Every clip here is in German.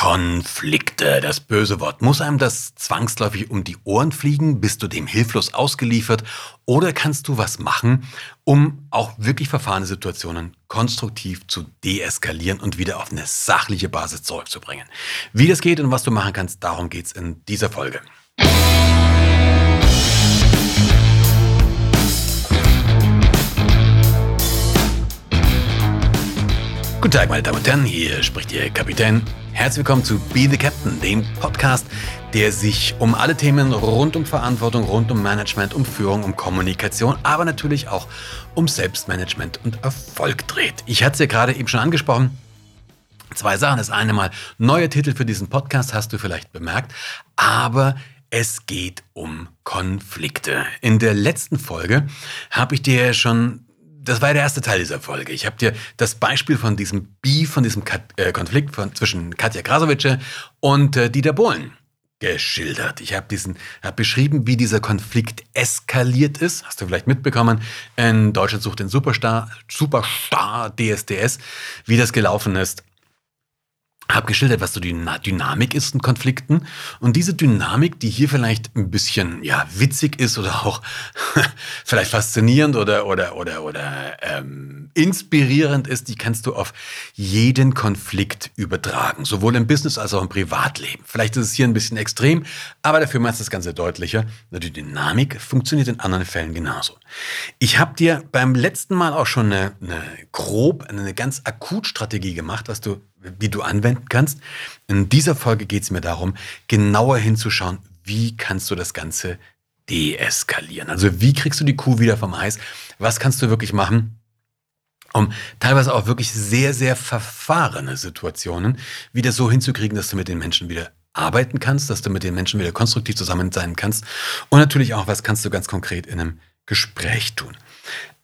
Konflikte, das böse Wort. Muss einem das zwangsläufig um die Ohren fliegen? Bist du dem hilflos ausgeliefert? Oder kannst du was machen, um auch wirklich verfahrene Situationen konstruktiv zu deeskalieren und wieder auf eine sachliche Basis zurückzubringen? Wie das geht und was du machen kannst, darum geht's in dieser Folge. Guten Tag, meine Damen und Herren, hier spricht Ihr Kapitän. Herzlich willkommen zu Be the Captain, dem Podcast, der sich um alle Themen rund um Verantwortung, rund um Management, um Führung, um Kommunikation, aber natürlich auch um Selbstmanagement und Erfolg dreht. Ich hatte es ja gerade eben schon angesprochen. Zwei Sachen. Das eine mal, neuer Titel für diesen Podcast hast du vielleicht bemerkt, aber es geht um Konflikte. In der letzten Folge habe ich dir schon das war der erste Teil dieser Folge. Ich habe dir das Beispiel von diesem Beef, von diesem Kat äh, Konflikt von, zwischen Katja Krasavice und äh, Dieter Bohlen geschildert. Ich habe diesen hab beschrieben, wie dieser Konflikt eskaliert ist. Hast du vielleicht mitbekommen? In Deutschland sucht den Superstar, Superstar DSDS, wie das gelaufen ist habe geschildert, was so die Dynamik ist in Konflikten. Und diese Dynamik, die hier vielleicht ein bisschen ja, witzig ist oder auch vielleicht faszinierend oder, oder, oder, oder ähm, inspirierend ist, die kannst du auf jeden Konflikt übertragen. Sowohl im Business als auch im Privatleben. Vielleicht ist es hier ein bisschen extrem, aber dafür macht es das Ganze deutlicher. Die Dynamik funktioniert in anderen Fällen genauso. Ich habe dir beim letzten Mal auch schon eine, eine grob, eine ganz akut Strategie gemacht, was du die du anwenden kannst. In dieser Folge geht es mir darum, genauer hinzuschauen, wie kannst du das Ganze deeskalieren. Also wie kriegst du die Kuh wieder vom Eis? Was kannst du wirklich machen? um teilweise auch wirklich sehr, sehr verfahrene Situationen wieder so hinzukriegen, dass du mit den Menschen wieder arbeiten kannst, dass du mit den Menschen wieder konstruktiv zusammen sein kannst. Und natürlich auch, was kannst du ganz konkret in einem Gespräch tun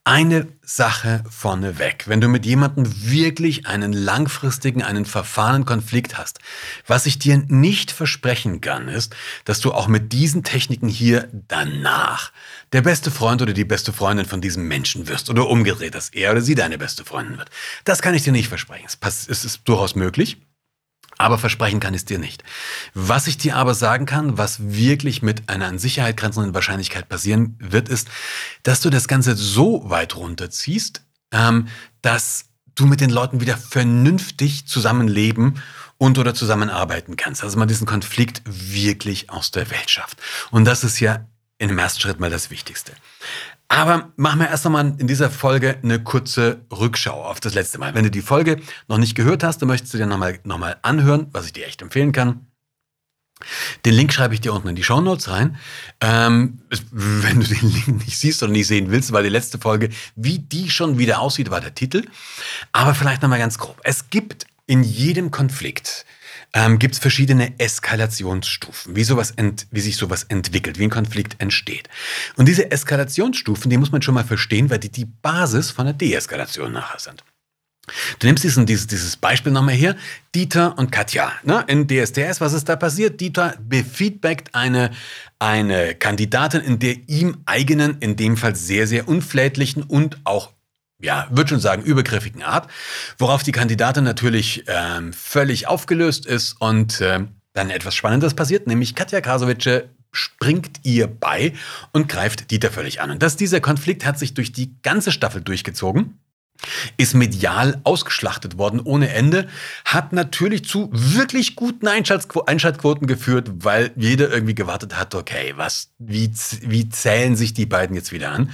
eine Sache vorneweg. Wenn du mit jemandem wirklich einen langfristigen, einen verfahrenen Konflikt hast, was ich dir nicht versprechen kann, ist, dass du auch mit diesen Techniken hier danach der beste Freund oder die beste Freundin von diesem Menschen wirst oder umgedreht, dass er oder sie deine beste Freundin wird. Das kann ich dir nicht versprechen. Es ist durchaus möglich. Aber versprechen kann ich es dir nicht. Was ich dir aber sagen kann, was wirklich mit einer an Sicherheit grenzenden Wahrscheinlichkeit passieren wird, ist, dass du das Ganze so weit runterziehst, ähm, dass du mit den Leuten wieder vernünftig zusammenleben und oder zusammenarbeiten kannst. Also man diesen Konflikt wirklich aus der Welt schafft. Und das ist ja in dem ersten Schritt mal das Wichtigste. Aber machen wir erst einmal in dieser Folge eine kurze Rückschau auf das letzte Mal. Wenn du die Folge noch nicht gehört hast, dann möchtest du dir nochmal noch mal anhören, was ich dir echt empfehlen kann. Den Link schreibe ich dir unten in die Show Notes rein. Ähm, wenn du den Link nicht siehst oder nicht sehen willst, weil die letzte Folge, wie die schon wieder aussieht, war der Titel. Aber vielleicht nochmal ganz grob. Es gibt in jedem Konflikt ähm, gibt es verschiedene Eskalationsstufen, wie, sowas ent, wie sich sowas entwickelt, wie ein Konflikt entsteht. Und diese Eskalationsstufen, die muss man schon mal verstehen, weil die die Basis von der Deeskalation nachher sind. Du nimmst diesen, dieses, dieses Beispiel nochmal her. Dieter und Katja. Ne? In DSDS, was ist da passiert? Dieter befeedbackt eine, eine Kandidatin in der ihm eigenen, in dem Fall sehr, sehr unflätlichen und auch ja, würde schon sagen, übergriffigen Art, worauf die Kandidatin natürlich ähm, völlig aufgelöst ist und äh, dann etwas Spannendes passiert, nämlich Katja Krasovice springt ihr bei und greift Dieter völlig an. Und dass dieser Konflikt hat sich durch die ganze Staffel durchgezogen ist medial ausgeschlachtet worden ohne Ende, hat natürlich zu wirklich guten Einschaltquoten geführt, weil jeder irgendwie gewartet hat, okay, was, wie, wie zählen sich die beiden jetzt wieder an?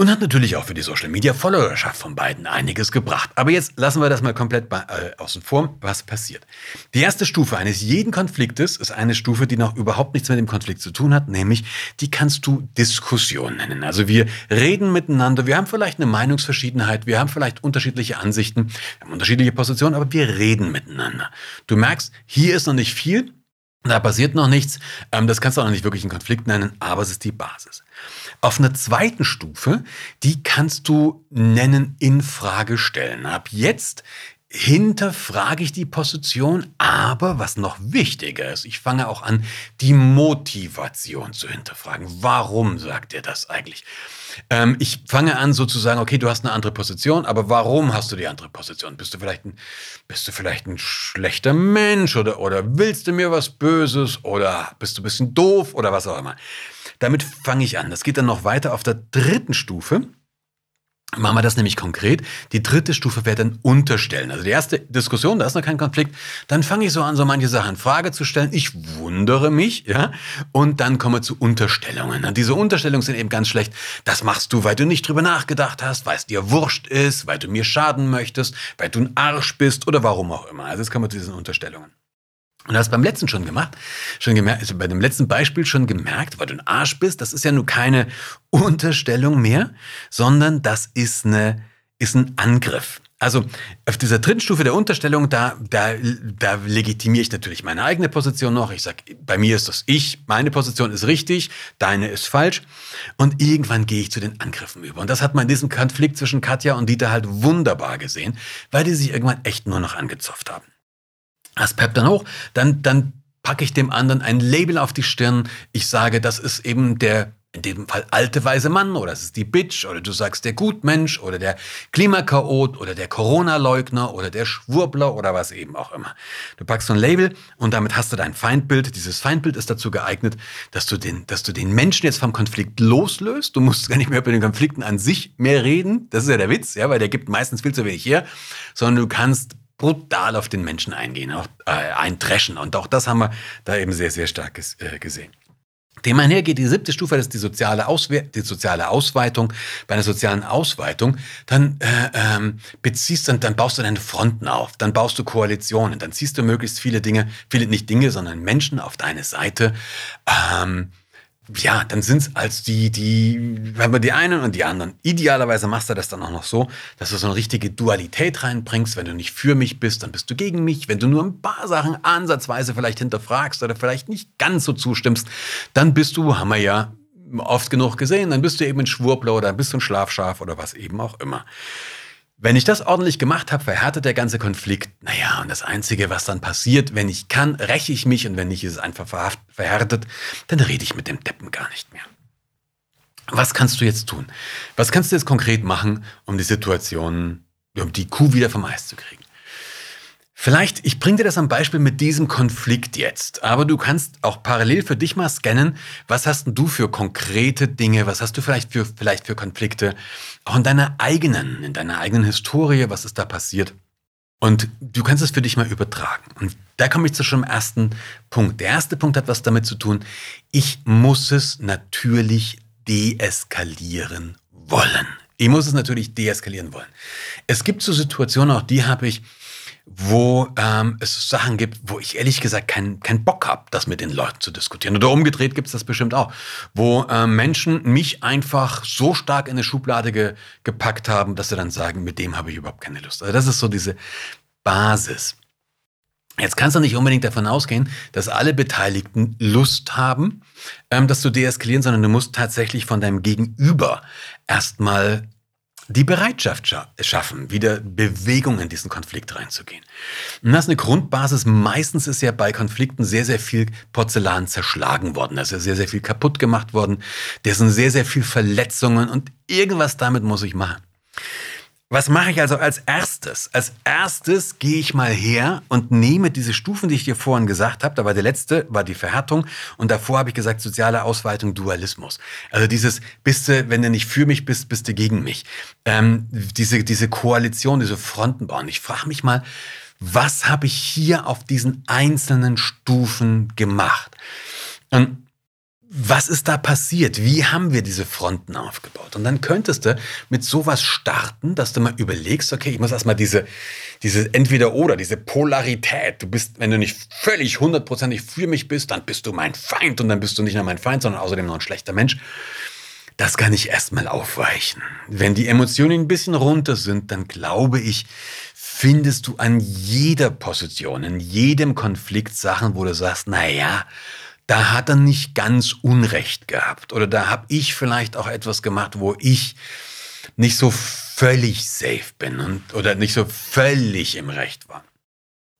Und hat natürlich auch für die Social Media Followerschaft von beiden einiges gebracht. Aber jetzt lassen wir das mal komplett bei, äh, außen vor, was passiert. Die erste Stufe eines jeden Konfliktes ist eine Stufe, die noch überhaupt nichts mit dem Konflikt zu tun hat, nämlich die kannst du Diskussion nennen. Also wir reden miteinander, wir haben vielleicht eine Meinungsverschiedenheit, wir haben vielleicht unterschiedliche Ansichten, wir haben unterschiedliche Positionen, aber wir reden miteinander. Du merkst, hier ist noch nicht viel, da passiert noch nichts. Ähm, das kannst du auch noch nicht wirklich einen Konflikt nennen, aber es ist die Basis. Auf einer zweiten Stufe, die kannst du nennen in Frage stellen. Ab jetzt hinterfrage ich die Position, aber was noch wichtiger ist, ich fange auch an, die Motivation zu hinterfragen. Warum sagt er das eigentlich? Ähm, ich fange an sozusagen, okay, du hast eine andere Position, aber warum hast du die andere Position? Bist du vielleicht ein, bist du vielleicht ein schlechter Mensch oder, oder willst du mir was Böses oder bist du ein bisschen doof oder was auch immer? Damit fange ich an. Das geht dann noch weiter auf der dritten Stufe. Machen wir das nämlich konkret. Die dritte Stufe wäre dann Unterstellen. Also die erste Diskussion, da ist noch kein Konflikt. Dann fange ich so an, so manche Sachen in Frage zu stellen. Ich wundere mich, ja. Und dann komme zu Unterstellungen. Und diese Unterstellungen sind eben ganz schlecht. Das machst du, weil du nicht drüber nachgedacht hast, weil es dir wurscht ist, weil du mir schaden möchtest, weil du ein Arsch bist oder warum auch immer. Also jetzt kommen wir zu diesen Unterstellungen. Und hast beim letzten schon gemacht, schon gemerkt, also bei dem letzten Beispiel schon gemerkt, weil du ein Arsch bist, das ist ja nur keine Unterstellung mehr, sondern das ist eine, ist ein Angriff. Also auf dieser dritten Stufe der Unterstellung, da, da, da legitimiere ich natürlich meine eigene Position noch. Ich sage, bei mir ist das ich, meine Position ist richtig, deine ist falsch. Und irgendwann gehe ich zu den Angriffen über. Und das hat man in diesem Konflikt zwischen Katja und Dieter halt wunderbar gesehen, weil die sich irgendwann echt nur noch angezopft haben. Das peppt dann hoch, dann, dann packe ich dem anderen ein Label auf die Stirn. Ich sage, das ist eben der, in dem Fall alte weise Mann oder es ist die Bitch oder du sagst der Gutmensch oder der Klimakaot oder der Corona-Leugner oder der Schwurbler oder was eben auch immer. Du packst so ein Label und damit hast du dein Feindbild. Dieses Feindbild ist dazu geeignet, dass du den, dass du den Menschen jetzt vom Konflikt loslöst. Du musst gar nicht mehr über den Konflikten an sich mehr reden. Das ist ja der Witz, ja, weil der gibt meistens viel zu wenig her, sondern du kannst brutal auf den Menschen eingehen, auch äh, eindreschen. Und auch das haben wir da eben sehr, sehr stark ges äh, gesehen. Dem einher geht die siebte Stufe, das ist die soziale, die soziale Ausweitung. Bei einer sozialen Ausweitung, dann äh, ähm, beziehst dann, dann baust du deine Fronten auf, dann baust du Koalitionen, dann ziehst du möglichst viele Dinge, viele nicht Dinge, sondern Menschen auf deine Seite. Ähm, ja, dann sind es als die, die, wenn wir die einen und die anderen. Idealerweise machst du das dann auch noch so, dass du so eine richtige Dualität reinbringst. Wenn du nicht für mich bist, dann bist du gegen mich. Wenn du nur ein paar Sachen ansatzweise vielleicht hinterfragst oder vielleicht nicht ganz so zustimmst, dann bist du, haben wir ja oft genug gesehen, dann bist du eben ein Schwurbler oder bist du ein Schlafschaf oder was eben auch immer. Wenn ich das ordentlich gemacht habe, verhärtet der ganze Konflikt. Naja, und das Einzige, was dann passiert, wenn ich kann, räche ich mich und wenn nicht, ist es einfach verhärtet, dann rede ich mit dem Deppen gar nicht mehr. Was kannst du jetzt tun? Was kannst du jetzt konkret machen, um die Situation, um die Kuh wieder vom Eis zu kriegen? Vielleicht, ich bringe dir das am Beispiel mit diesem Konflikt jetzt, aber du kannst auch parallel für dich mal scannen, was hast denn du für konkrete Dinge, was hast du vielleicht für, vielleicht für Konflikte, auch in deiner eigenen, in deiner eigenen Historie, was ist da passiert? Und du kannst es für dich mal übertragen. Und da komme ich zu schon zum ersten Punkt. Der erste Punkt hat was damit zu tun, ich muss es natürlich deeskalieren wollen. Ich muss es natürlich deeskalieren wollen. Es gibt so Situationen, auch die habe ich, wo ähm, es Sachen gibt, wo ich ehrlich gesagt keinen kein Bock habe, das mit den Leuten zu diskutieren. Oder umgedreht gibt es das bestimmt auch, wo äh, Menschen mich einfach so stark in eine Schublade ge gepackt haben, dass sie dann sagen, mit dem habe ich überhaupt keine Lust. Also das ist so diese Basis. Jetzt kannst du nicht unbedingt davon ausgehen, dass alle Beteiligten Lust haben, ähm, das zu deeskalieren, sondern du musst tatsächlich von deinem Gegenüber erstmal die Bereitschaft scha schaffen, wieder Bewegung in diesen Konflikt reinzugehen. Und das ist eine Grundbasis. Meistens ist ja bei Konflikten sehr, sehr viel Porzellan zerschlagen worden. Da ist ja sehr, sehr viel kaputt gemacht worden. Da sind sehr, sehr viel Verletzungen und irgendwas damit muss ich machen. Was mache ich also als erstes? Als erstes gehe ich mal her und nehme diese Stufen, die ich dir vorhin gesagt habe. Da war der letzte, war die Verhärtung und davor habe ich gesagt soziale Ausweitung, Dualismus. Also dieses, bist du, wenn du nicht für mich bist, bist du gegen mich. Ähm, diese, diese Koalition, diese Fronten bauen. Ich frage mich mal, was habe ich hier auf diesen einzelnen Stufen gemacht? Und was ist da passiert? Wie haben wir diese Fronten aufgebaut? Und dann könntest du mit sowas starten, dass du mal überlegst, okay, ich muss erstmal diese, diese Entweder-Oder, diese Polarität. Du bist, wenn du nicht völlig hundertprozentig für mich bist, dann bist du mein Feind und dann bist du nicht nur mein Feind, sondern außerdem noch ein schlechter Mensch. Das kann ich erstmal aufweichen. Wenn die Emotionen ein bisschen runter sind, dann glaube ich, findest du an jeder Position, in jedem Konflikt Sachen, wo du sagst, na ja, da hat er nicht ganz Unrecht gehabt. Oder da habe ich vielleicht auch etwas gemacht, wo ich nicht so völlig safe bin und, oder nicht so völlig im Recht war.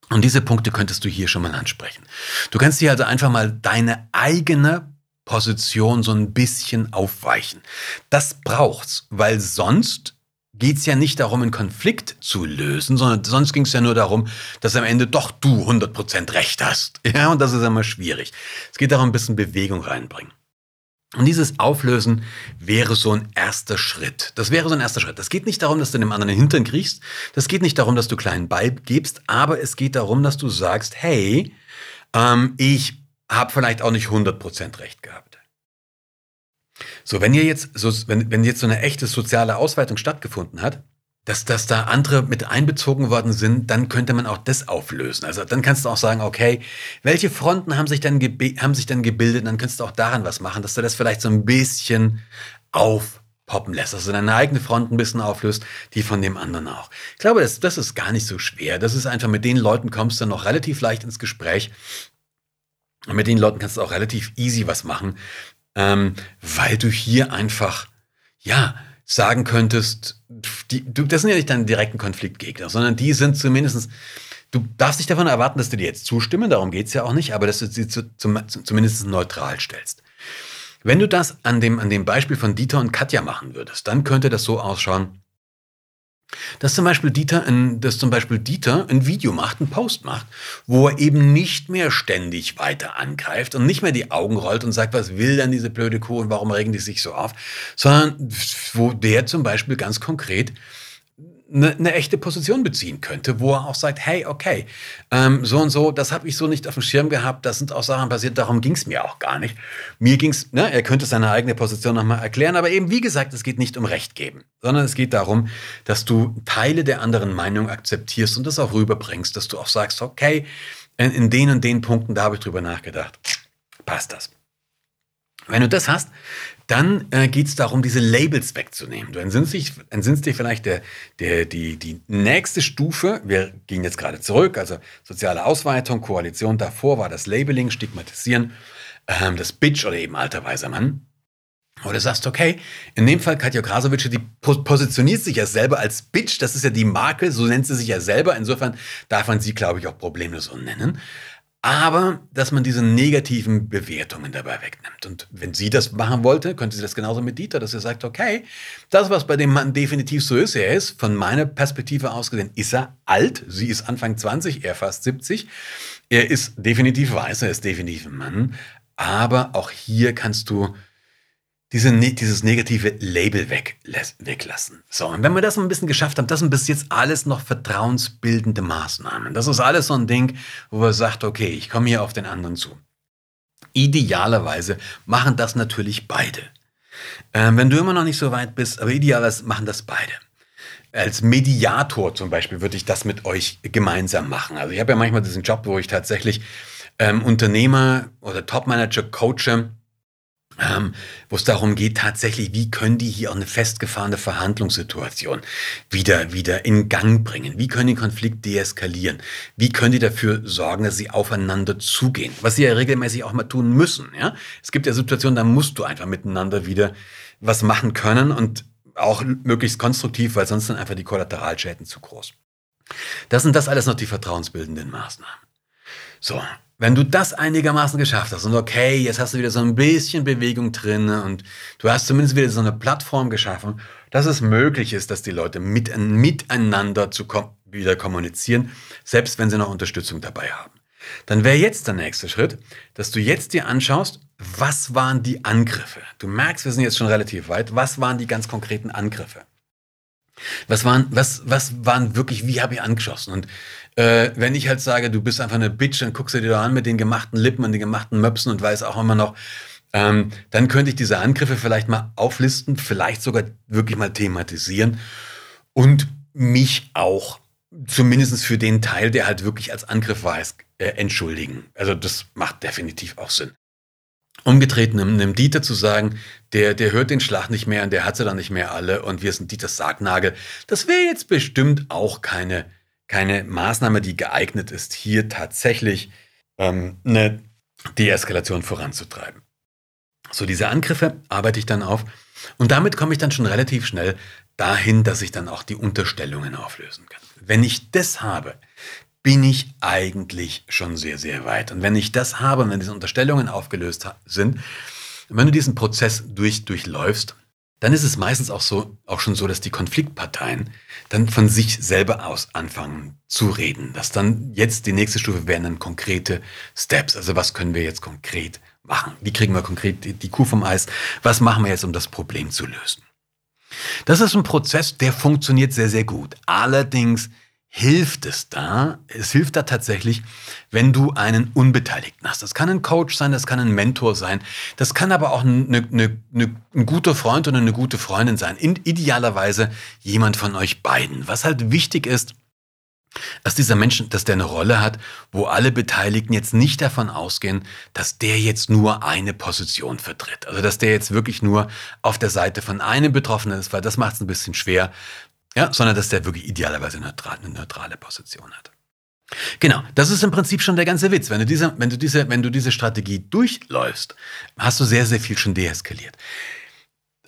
Und diese Punkte könntest du hier schon mal ansprechen. Du kannst hier also einfach mal deine eigene Position so ein bisschen aufweichen. Das braucht's, weil sonst geht es ja nicht darum, einen Konflikt zu lösen, sondern sonst ging es ja nur darum, dass am Ende doch du 100% Recht hast. Ja, und das ist immer schwierig. Es geht darum, ein bisschen Bewegung reinbringen. Und dieses Auflösen wäre so ein erster Schritt. Das wäre so ein erster Schritt. Das geht nicht darum, dass du dem anderen den Hintern kriegst. Das geht nicht darum, dass du kleinen Ball gibst. Aber es geht darum, dass du sagst, hey, ähm, ich habe vielleicht auch nicht 100% recht gehabt. So, wenn ihr jetzt so, wenn, wenn jetzt so eine echte soziale Ausweitung stattgefunden hat, dass, dass da andere mit einbezogen worden sind, dann könnte man auch das auflösen. Also dann kannst du auch sagen, okay, welche Fronten haben sich dann, haben sich dann gebildet? dann kannst du auch daran was machen, dass du das vielleicht so ein bisschen aufpoppen lässt, du deine eigene Front ein bisschen auflöst, die von dem anderen auch. Ich glaube, das, das ist gar nicht so schwer. Das ist einfach, mit den Leuten kommst du noch relativ leicht ins Gespräch. Und mit den Leuten kannst du auch relativ easy was machen, ähm, weil du hier einfach, ja, sagen könntest, die, du, das sind ja nicht deine direkten Konfliktgegner, sondern die sind zumindest, du darfst nicht davon erwarten, dass du dir jetzt zustimmen, darum geht es ja auch nicht, aber dass du sie zu, zum, zumindest neutral stellst. Wenn du das an dem, an dem Beispiel von Dieter und Katja machen würdest, dann könnte das so ausschauen, dass zum Beispiel Dieter, ein, dass zum Beispiel Dieter ein Video macht, einen Post macht, wo er eben nicht mehr ständig weiter angreift und nicht mehr die Augen rollt und sagt, was will denn diese blöde Kuh und warum regen die sich so auf, sondern wo der zum Beispiel ganz konkret eine, eine echte Position beziehen könnte, wo er auch sagt, hey, okay, ähm, so und so, das habe ich so nicht auf dem Schirm gehabt, das sind auch Sachen passiert, darum ging es mir auch gar nicht. Mir ging es, ne, er könnte seine eigene Position nochmal erklären, aber eben, wie gesagt, es geht nicht um Recht geben, sondern es geht darum, dass du Teile der anderen Meinung akzeptierst und das auch rüberbringst, dass du auch sagst, okay, in, in den und den Punkten, da habe ich drüber nachgedacht, passt das. Wenn du das hast, dann äh, geht es darum, diese Labels wegzunehmen. Du entsinnst dich, entsinnst dich vielleicht der, der, die, die nächste Stufe. Wir gehen jetzt gerade zurück, also soziale Ausweitung, Koalition. Davor war das Labeling, Stigmatisieren, ähm, das Bitch oder eben alter weiser Mann. Oder sagst, okay, in dem Fall Katja Krasovic, die positioniert sich ja selber als Bitch, das ist ja die Marke, so nennt sie sich ja selber. Insofern darf man sie, glaube ich, auch problemlos so nennen aber dass man diese negativen Bewertungen dabei wegnimmt. Und wenn sie das machen wollte, könnte sie das genauso mit Dieter, dass er sagt, okay, das, was bei dem Mann definitiv so ist, er ist von meiner Perspektive aus gesehen, ist er alt, sie ist Anfang 20, er fast 70, er ist definitiv weiß, er ist definitiv ein Mann, aber auch hier kannst du diese, ne, dieses negative Label weg, weglassen. So, und wenn wir das ein bisschen geschafft haben, das sind bis jetzt alles noch vertrauensbildende Maßnahmen. Das ist alles so ein Ding, wo man sagt, okay, ich komme hier auf den anderen zu. Idealerweise machen das natürlich beide. Ähm, wenn du immer noch nicht so weit bist, aber idealerweise machen das beide. Als Mediator zum Beispiel würde ich das mit euch gemeinsam machen. Also ich habe ja manchmal diesen Job, wo ich tatsächlich ähm, Unternehmer oder Topmanager coache, ähm, wo es darum geht, tatsächlich, wie können die hier auch eine festgefahrene Verhandlungssituation wieder, wieder in Gang bringen? Wie können die Konflikt deeskalieren? Wie können die dafür sorgen, dass sie aufeinander zugehen? Was sie ja regelmäßig auch mal tun müssen. Ja? Es gibt ja Situationen, da musst du einfach miteinander wieder was machen können und auch möglichst konstruktiv, weil sonst sind einfach die Kollateralschäden zu groß. Das sind das alles noch die vertrauensbildenden Maßnahmen. So, wenn du das einigermaßen geschafft hast und okay, jetzt hast du wieder so ein bisschen Bewegung drin und du hast zumindest wieder so eine Plattform geschaffen, dass es möglich ist, dass die Leute mit, miteinander zu kom wieder kommunizieren, selbst wenn sie noch Unterstützung dabei haben. Dann wäre jetzt der nächste Schritt, dass du jetzt dir anschaust, was waren die Angriffe? Du merkst, wir sind jetzt schon relativ weit. Was waren die ganz konkreten Angriffe? Was waren, was, was waren wirklich, wie habe ich angeschossen? Und äh, wenn ich halt sage, du bist einfach eine Bitch, dann guckst du dir da an mit den gemachten Lippen und den gemachten Möpsen und weiß auch immer noch, ähm, dann könnte ich diese Angriffe vielleicht mal auflisten, vielleicht sogar wirklich mal thematisieren und mich auch zumindest für den Teil, der halt wirklich als Angriff war, äh, entschuldigen. Also das macht definitiv auch Sinn. Umgedreht einem, einem Dieter zu sagen, der, der hört den Schlag nicht mehr und der hat sie dann nicht mehr alle und wir sind Dieters Sargnagel, das wäre jetzt bestimmt auch keine keine Maßnahme, die geeignet ist, hier tatsächlich ähm, eine Deeskalation voranzutreiben. So, diese Angriffe arbeite ich dann auf und damit komme ich dann schon relativ schnell dahin, dass ich dann auch die Unterstellungen auflösen kann. Wenn ich das habe, bin ich eigentlich schon sehr, sehr weit. Und wenn ich das habe, wenn diese Unterstellungen aufgelöst sind, wenn du diesen Prozess durch, durchläufst, dann ist es meistens auch so, auch schon so, dass die Konfliktparteien dann von sich selber aus anfangen zu reden. Dass dann jetzt die nächste Stufe wären dann konkrete Steps. Also was können wir jetzt konkret machen? Wie kriegen wir konkret die, die Kuh vom Eis? Was machen wir jetzt, um das Problem zu lösen? Das ist ein Prozess, der funktioniert sehr, sehr gut. Allerdings hilft es da, es hilft da tatsächlich, wenn du einen Unbeteiligten hast. Das kann ein Coach sein, das kann ein Mentor sein, das kann aber auch eine, eine, eine, ein guter Freund oder eine gute Freundin sein. In, idealerweise jemand von euch beiden. Was halt wichtig ist, dass dieser Mensch, dass der eine Rolle hat, wo alle Beteiligten jetzt nicht davon ausgehen, dass der jetzt nur eine Position vertritt. Also dass der jetzt wirklich nur auf der Seite von einem Betroffenen ist, weil das macht es ein bisschen schwer, ja, sondern dass der wirklich idealerweise neutral, eine neutrale Position hat. Genau, das ist im Prinzip schon der ganze Witz. Wenn du diese, wenn du diese, wenn du diese Strategie durchläufst, hast du sehr, sehr viel schon deeskaliert.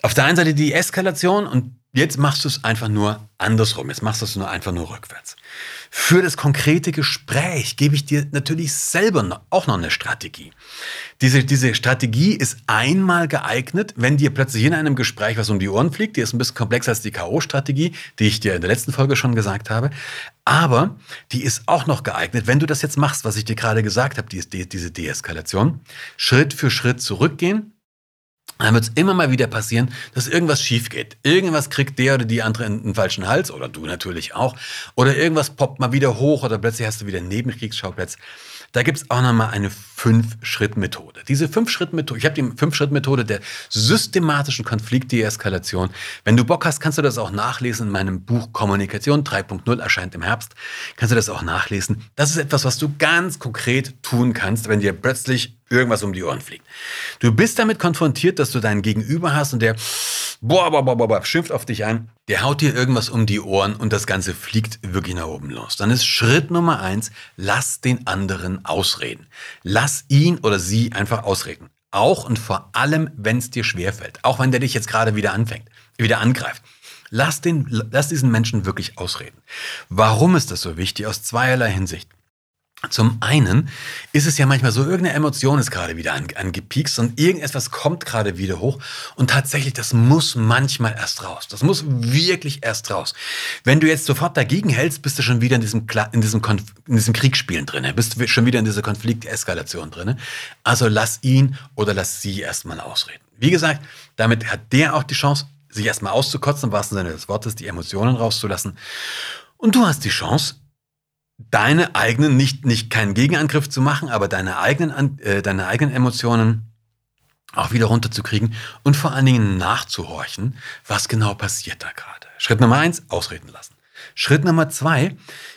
Auf der einen Seite die Eskalation und jetzt machst du es einfach nur andersrum. Jetzt machst du es nur einfach nur rückwärts. Für das konkrete Gespräch gebe ich dir natürlich selber auch noch eine Strategie. Diese, diese Strategie ist einmal geeignet, wenn dir plötzlich in einem Gespräch was um die Ohren fliegt. Die ist ein bisschen komplexer als die K.O.-Strategie, die ich dir in der letzten Folge schon gesagt habe. Aber die ist auch noch geeignet, wenn du das jetzt machst, was ich dir gerade gesagt habe, die, diese Deeskalation. Schritt für Schritt zurückgehen, dann wird es immer mal wieder passieren, dass irgendwas schief geht. Irgendwas kriegt der oder die andere einen falschen Hals oder du natürlich auch. Oder irgendwas poppt mal wieder hoch oder plötzlich hast du wieder einen Nebenkriegsschauplatz. Da gibt es auch nochmal eine Fünf-Schritt-Methode. Diese Fünf-Schritt-Methode, ich habe die Fünf-Schritt-Methode der systematischen Konfliktdeeskalation. Wenn du Bock hast, kannst du das auch nachlesen in meinem Buch Kommunikation 3.0 erscheint im Herbst. Kannst du das auch nachlesen. Das ist etwas, was du ganz konkret tun kannst, wenn dir plötzlich irgendwas um die Ohren fliegt. Du bist damit konfrontiert, dass du deinen Gegenüber hast und der boah, boah, boah, boah, boah, schimpft auf dich ein. Der haut dir irgendwas um die Ohren und das Ganze fliegt wirklich nach oben los. Dann ist Schritt Nummer eins, lass den anderen ausreden. Lass ihn oder sie einfach ausreden. Auch und vor allem, wenn es dir schwerfällt. Auch wenn der dich jetzt gerade wieder anfängt, wieder angreift. Lass, den, lass diesen Menschen wirklich ausreden. Warum ist das so wichtig? Aus zweierlei Hinsicht. Zum einen ist es ja manchmal so, irgendeine Emotion ist gerade wieder angepiekst und irgendetwas kommt gerade wieder hoch und tatsächlich, das muss manchmal erst raus. Das muss wirklich erst raus. Wenn du jetzt sofort dagegen hältst, bist du schon wieder in diesem, in diesem, in diesem Kriegsspielen drin, bist du schon wieder in dieser Konflikteskalation drin. Also lass ihn oder lass sie erstmal ausreden. Wie gesagt, damit hat der auch die Chance, sich erstmal auszukotzen, im wahrsten Sinne des Wortes, die Emotionen rauszulassen. Und du hast die Chance, deine eigenen, nicht, nicht keinen Gegenangriff zu machen, aber deine eigenen, äh, deine eigenen Emotionen auch wieder runterzukriegen und vor allen Dingen nachzuhorchen, was genau passiert da gerade. Schritt Nummer eins, ausreden lassen. Schritt Nummer zwei,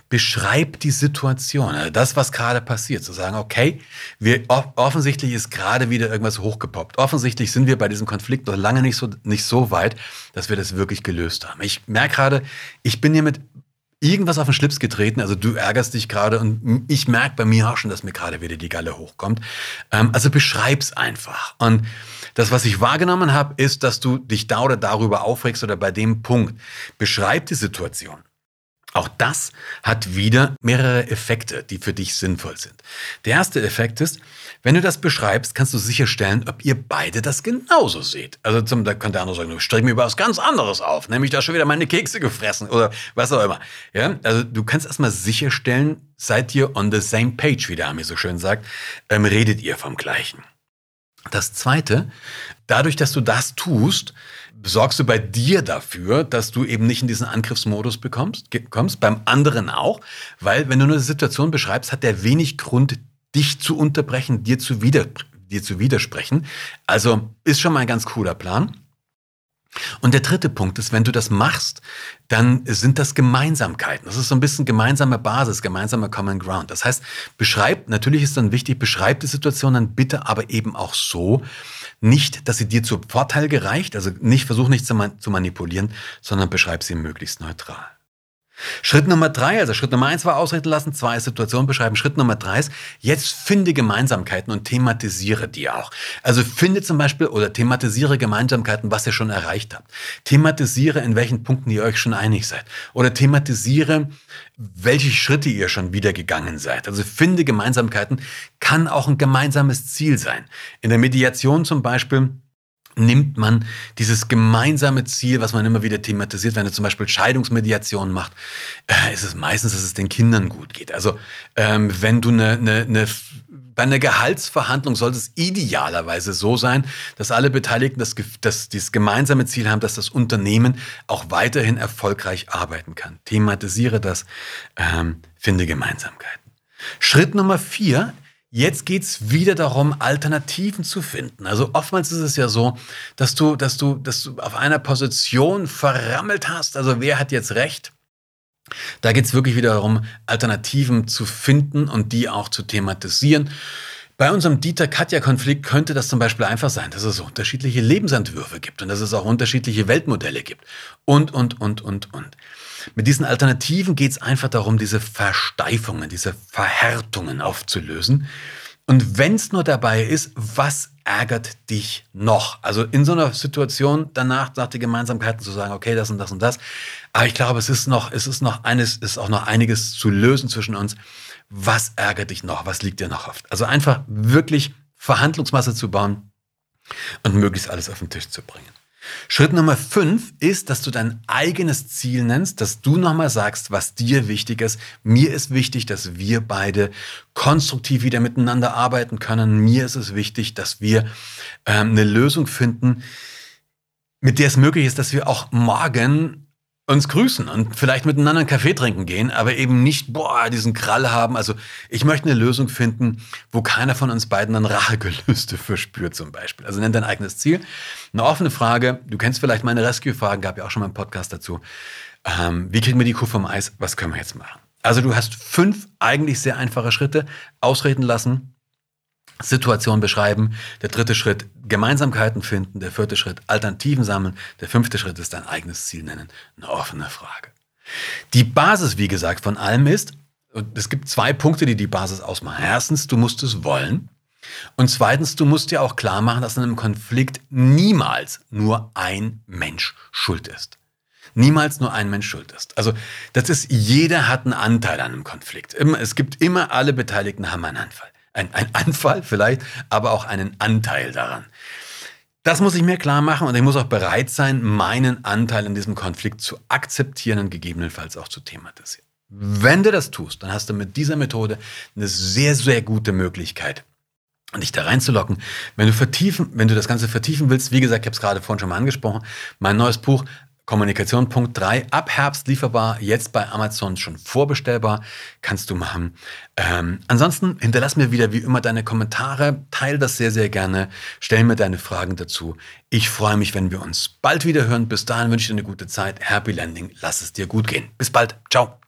beschreib die Situation, also das, was gerade passiert. Zu sagen, okay, wir, offensichtlich ist gerade wieder irgendwas hochgepoppt. Offensichtlich sind wir bei diesem Konflikt noch lange nicht so, nicht so weit, dass wir das wirklich gelöst haben. Ich merke gerade, ich bin hier mit irgendwas auf den Schlips getreten. Also du ärgerst dich gerade und ich merke bei mir auch schon, dass mir gerade wieder die Galle hochkommt. Ähm, also beschreib's einfach. Und das, was ich wahrgenommen habe, ist, dass du dich da oder darüber aufregst oder bei dem Punkt. Beschreib die Situation. Auch das hat wieder mehrere Effekte, die für dich sinnvoll sind. Der erste Effekt ist, wenn du das beschreibst, kannst du sicherstellen, ob ihr beide das genauso seht. Also zum, da könnte der andere sagen, du streck mir über was ganz anderes auf, nämlich da schon wieder meine Kekse gefressen oder was auch immer. Ja, also du kannst erstmal sicherstellen, seid ihr on the same page, wie der Ami so schön sagt, ähm, redet ihr vom Gleichen. Das zweite, dadurch, dass du das tust, sorgst du bei dir dafür, dass du eben nicht in diesen Angriffsmodus bekommst, kommst, beim anderen auch, weil wenn du eine Situation beschreibst, hat der wenig Grund, dich zu unterbrechen, dir zu, wider, dir zu widersprechen. Also ist schon mal ein ganz cooler Plan. Und der dritte Punkt ist, wenn du das machst, dann sind das Gemeinsamkeiten. Das ist so ein bisschen gemeinsame Basis, gemeinsame Common Ground. Das heißt, beschreib, natürlich ist dann wichtig, beschreib die Situation dann bitte aber eben auch so, nicht, dass sie dir zu Vorteil gereicht, also nicht, versuch nicht zu, zu manipulieren, sondern beschreib sie möglichst neutral. Schritt Nummer drei, also Schritt Nummer eins war ausreden lassen, zwei ist Situation beschreiben. Schritt Nummer drei ist, jetzt finde Gemeinsamkeiten und thematisiere die auch. Also finde zum Beispiel oder thematisiere Gemeinsamkeiten, was ihr schon erreicht habt. Thematisiere, in welchen Punkten ihr euch schon einig seid. Oder thematisiere, welche Schritte ihr schon wieder gegangen seid. Also finde Gemeinsamkeiten, kann auch ein gemeinsames Ziel sein. In der Mediation zum Beispiel nimmt man dieses gemeinsame Ziel, was man immer wieder thematisiert, wenn er zum Beispiel Scheidungsmediation macht, äh, ist es meistens, dass es den Kindern gut geht. Also ähm, wenn du eine, eine, eine bei einer Gehaltsverhandlung sollte es idealerweise so sein, dass alle Beteiligten das, das, dieses gemeinsame Ziel haben, dass das Unternehmen auch weiterhin erfolgreich arbeiten kann. Thematisiere das, ähm, finde Gemeinsamkeiten. Schritt Nummer vier Jetzt geht's wieder darum, Alternativen zu finden. Also oftmals ist es ja so, dass du, dass du, dass du auf einer Position verrammelt hast. Also wer hat jetzt recht? Da geht's wirklich wieder darum, Alternativen zu finden und die auch zu thematisieren. Bei unserem Dieter-Katja-Konflikt könnte das zum Beispiel einfach sein, dass es unterschiedliche Lebensentwürfe gibt und dass es auch unterschiedliche Weltmodelle gibt. Und, und, und, und, und. Mit diesen Alternativen geht es einfach darum, diese Versteifungen, diese Verhärtungen aufzulösen. Und wenn es nur dabei ist, was ärgert dich noch? Also in so einer Situation danach nach die Gemeinsamkeiten zu sagen, okay, das und das und das. Aber ich glaube, es ist noch, es ist noch eines, ist auch noch einiges zu lösen zwischen uns. Was ärgert dich noch? Was liegt dir noch oft? Also einfach wirklich Verhandlungsmasse zu bauen und möglichst alles auf den Tisch zu bringen. Schritt Nummer fünf ist, dass du dein eigenes Ziel nennst, dass du nochmal sagst, was dir wichtig ist. Mir ist wichtig, dass wir beide konstruktiv wieder miteinander arbeiten können. Mir ist es wichtig, dass wir ähm, eine Lösung finden, mit der es möglich ist, dass wir auch morgen uns grüßen und vielleicht miteinander einen Kaffee trinken gehen, aber eben nicht, boah, diesen Krall haben. Also ich möchte eine Lösung finden, wo keiner von uns beiden dann Rachegelüste verspürt zum Beispiel. Also nenn dein eigenes Ziel. Eine offene Frage, du kennst vielleicht meine Rescue-Fragen, gab ja auch schon mal einen Podcast dazu. Ähm, wie kriegen wir die Kuh vom Eis? Was können wir jetzt machen? Also du hast fünf eigentlich sehr einfache Schritte. Ausreden lassen, Situation beschreiben. Der dritte Schritt, Gemeinsamkeiten finden. Der vierte Schritt, Alternativen sammeln. Der fünfte Schritt ist dein eigenes Ziel nennen. Eine offene Frage. Die Basis, wie gesagt, von allem ist, und es gibt zwei Punkte, die die Basis ausmachen. Erstens, du musst es wollen. Und zweitens, du musst dir auch klar machen, dass in einem Konflikt niemals nur ein Mensch schuld ist. Niemals nur ein Mensch schuld ist. Also, das ist, jeder hat einen Anteil an einem Konflikt. Es gibt immer, alle Beteiligten haben einen Anfall ein, ein Anfall vielleicht, aber auch einen Anteil daran. Das muss ich mir klar machen und ich muss auch bereit sein, meinen Anteil in diesem Konflikt zu akzeptieren und gegebenenfalls auch zu thematisieren. Wenn du das tust, dann hast du mit dieser Methode eine sehr, sehr gute Möglichkeit, dich da reinzulocken. Wenn du vertiefen, wenn du das Ganze vertiefen willst, wie gesagt, ich habe es gerade vorhin schon mal angesprochen, mein neues Buch Kommunikation Punkt 3, ab Herbst lieferbar, jetzt bei Amazon schon vorbestellbar, kannst du machen. Ähm, ansonsten hinterlass mir wieder wie immer deine Kommentare, teile das sehr, sehr gerne, stell mir deine Fragen dazu. Ich freue mich, wenn wir uns bald wieder hören. Bis dahin wünsche ich dir eine gute Zeit. Happy Landing, lass es dir gut gehen. Bis bald, ciao.